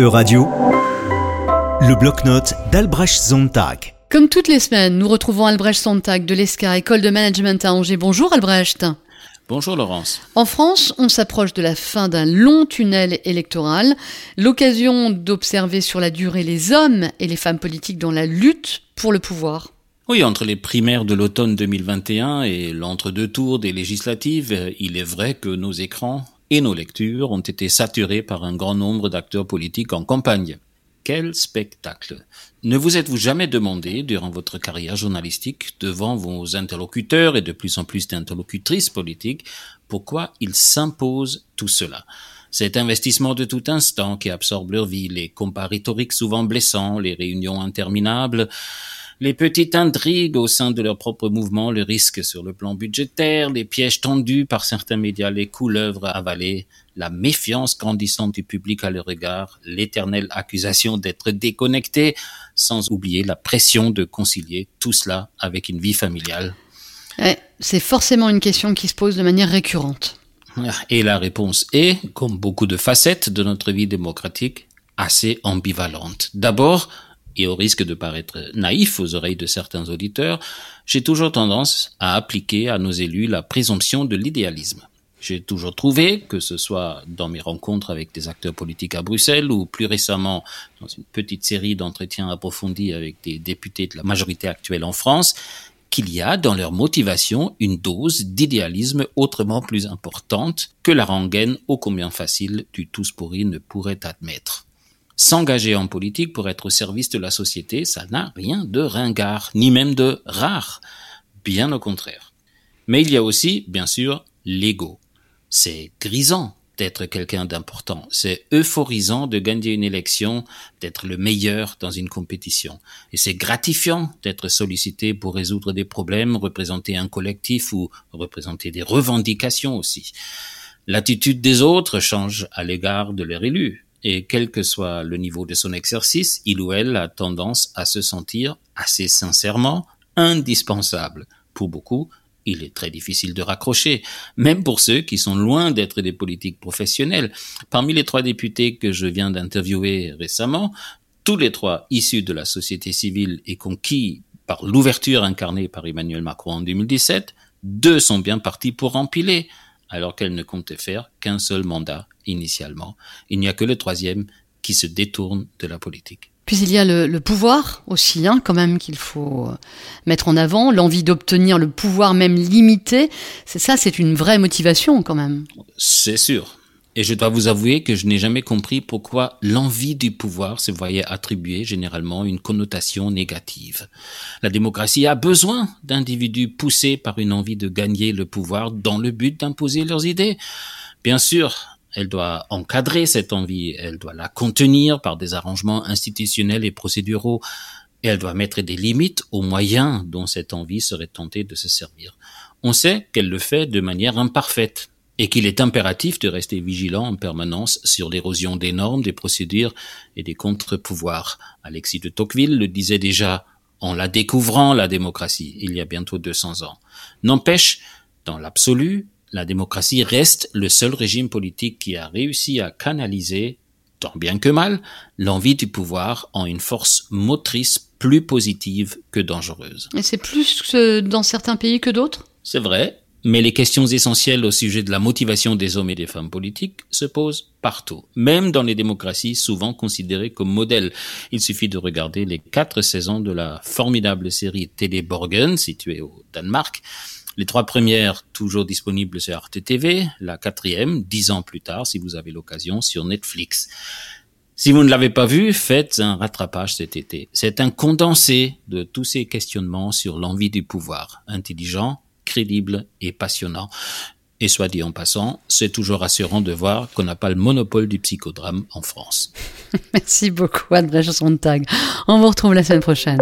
E-Radio, le bloc-notes d'Albrecht Sontag. Comme toutes les semaines, nous retrouvons Albrecht Sontag de l'ESCA, école de management à Angers. Bonjour Albrecht. Bonjour Laurence. En France, on s'approche de la fin d'un long tunnel électoral, l'occasion d'observer sur la durée les hommes et les femmes politiques dans la lutte pour le pouvoir. Oui, entre les primaires de l'automne 2021 et l'entre-deux tours des législatives, il est vrai que nos écrans et nos lectures ont été saturés par un grand nombre d'acteurs politiques en campagne. Quel spectacle Ne vous êtes-vous jamais demandé, durant votre carrière journalistique, devant vos interlocuteurs et de plus en plus d'interlocutrices politiques, pourquoi ils s'imposent tout cela? Cet investissement de tout instant qui absorbe leur vie, les combats rhétoriques souvent blessants, les réunions interminables, les petites intrigues au sein de leur propre mouvement, le risque sur le plan budgétaire, les pièges tendus par certains médias, les couleuvres avalées, la méfiance grandissante du public à leur égard, l'éternelle accusation d'être déconnecté, sans oublier la pression de concilier tout cela avec une vie familiale. c'est forcément une question qui se pose de manière récurrente. Et la réponse est, comme beaucoup de facettes de notre vie démocratique, assez ambivalente. D'abord, et au risque de paraître naïf aux oreilles de certains auditeurs, j'ai toujours tendance à appliquer à nos élus la présomption de l'idéalisme. J'ai toujours trouvé, que ce soit dans mes rencontres avec des acteurs politiques à Bruxelles ou plus récemment dans une petite série d'entretiens approfondis avec des députés de la majorité actuelle en France, qu'il y a dans leur motivation une dose d'idéalisme autrement plus importante que la rengaine ô combien facile du tous pourri ne pourrait admettre. S'engager en politique pour être au service de la société, ça n'a rien de ringard, ni même de rare. Bien au contraire. Mais il y a aussi, bien sûr, l'ego. C'est grisant d'être quelqu'un d'important. C'est euphorisant de gagner une élection, d'être le meilleur dans une compétition. Et c'est gratifiant d'être sollicité pour résoudre des problèmes, représenter un collectif ou représenter des revendications aussi. L'attitude des autres change à l'égard de leur élu et quel que soit le niveau de son exercice, il ou elle a tendance à se sentir assez sincèrement indispensable. Pour beaucoup, il est très difficile de raccrocher, même pour ceux qui sont loin d'être des politiques professionnels. Parmi les trois députés que je viens d'interviewer récemment, tous les trois issus de la société civile et conquis par l'ouverture incarnée par Emmanuel Macron en 2017, deux sont bien partis pour empiler alors qu'elle ne comptait faire qu'un seul mandat initialement. Il n'y a que le troisième qui se détourne de la politique. Puis il y a le, pouvoir aussi, hein, quand même, qu'il faut euh, mettre en avant, l'envie d'obtenir le pouvoir même limité. C'est ça, c'est une vraie motivation quand même. C'est sûr. Et je dois vous avouer que je n'ai jamais compris pourquoi l'envie du pouvoir se voyait attribuer généralement une connotation négative. La démocratie a besoin d'individus poussés par une envie de gagner le pouvoir dans le but d'imposer leurs idées. Bien sûr, elle doit encadrer cette envie, elle doit la contenir par des arrangements institutionnels et procéduraux, et elle doit mettre des limites aux moyens dont cette envie serait tentée de se servir. On sait qu'elle le fait de manière imparfaite, et qu'il est impératif de rester vigilant en permanence sur l'érosion des normes, des procédures et des contre-pouvoirs. Alexis de Tocqueville le disait déjà en la découvrant, la démocratie, il y a bientôt 200 ans. N'empêche, dans l'absolu, la démocratie reste le seul régime politique qui a réussi à canaliser, tant bien que mal, l'envie du pouvoir en une force motrice plus positive que dangereuse. Et c'est plus dans certains pays que d'autres? C'est vrai, mais les questions essentielles au sujet de la motivation des hommes et des femmes politiques se posent partout, même dans les démocraties souvent considérées comme modèles. Il suffit de regarder les quatre saisons de la formidable série Télé Borgen, située au Danemark. Les trois premières toujours disponibles sur Arte TV, la quatrième, dix ans plus tard, si vous avez l'occasion, sur Netflix. Si vous ne l'avez pas vu, faites un rattrapage cet été. C'est un condensé de tous ces questionnements sur l'envie du pouvoir, intelligent, crédible et passionnant. Et soit dit en passant, c'est toujours rassurant de voir qu'on n'a pas le monopole du psychodrame en France. Merci beaucoup, André Sontag. On vous retrouve la semaine prochaine.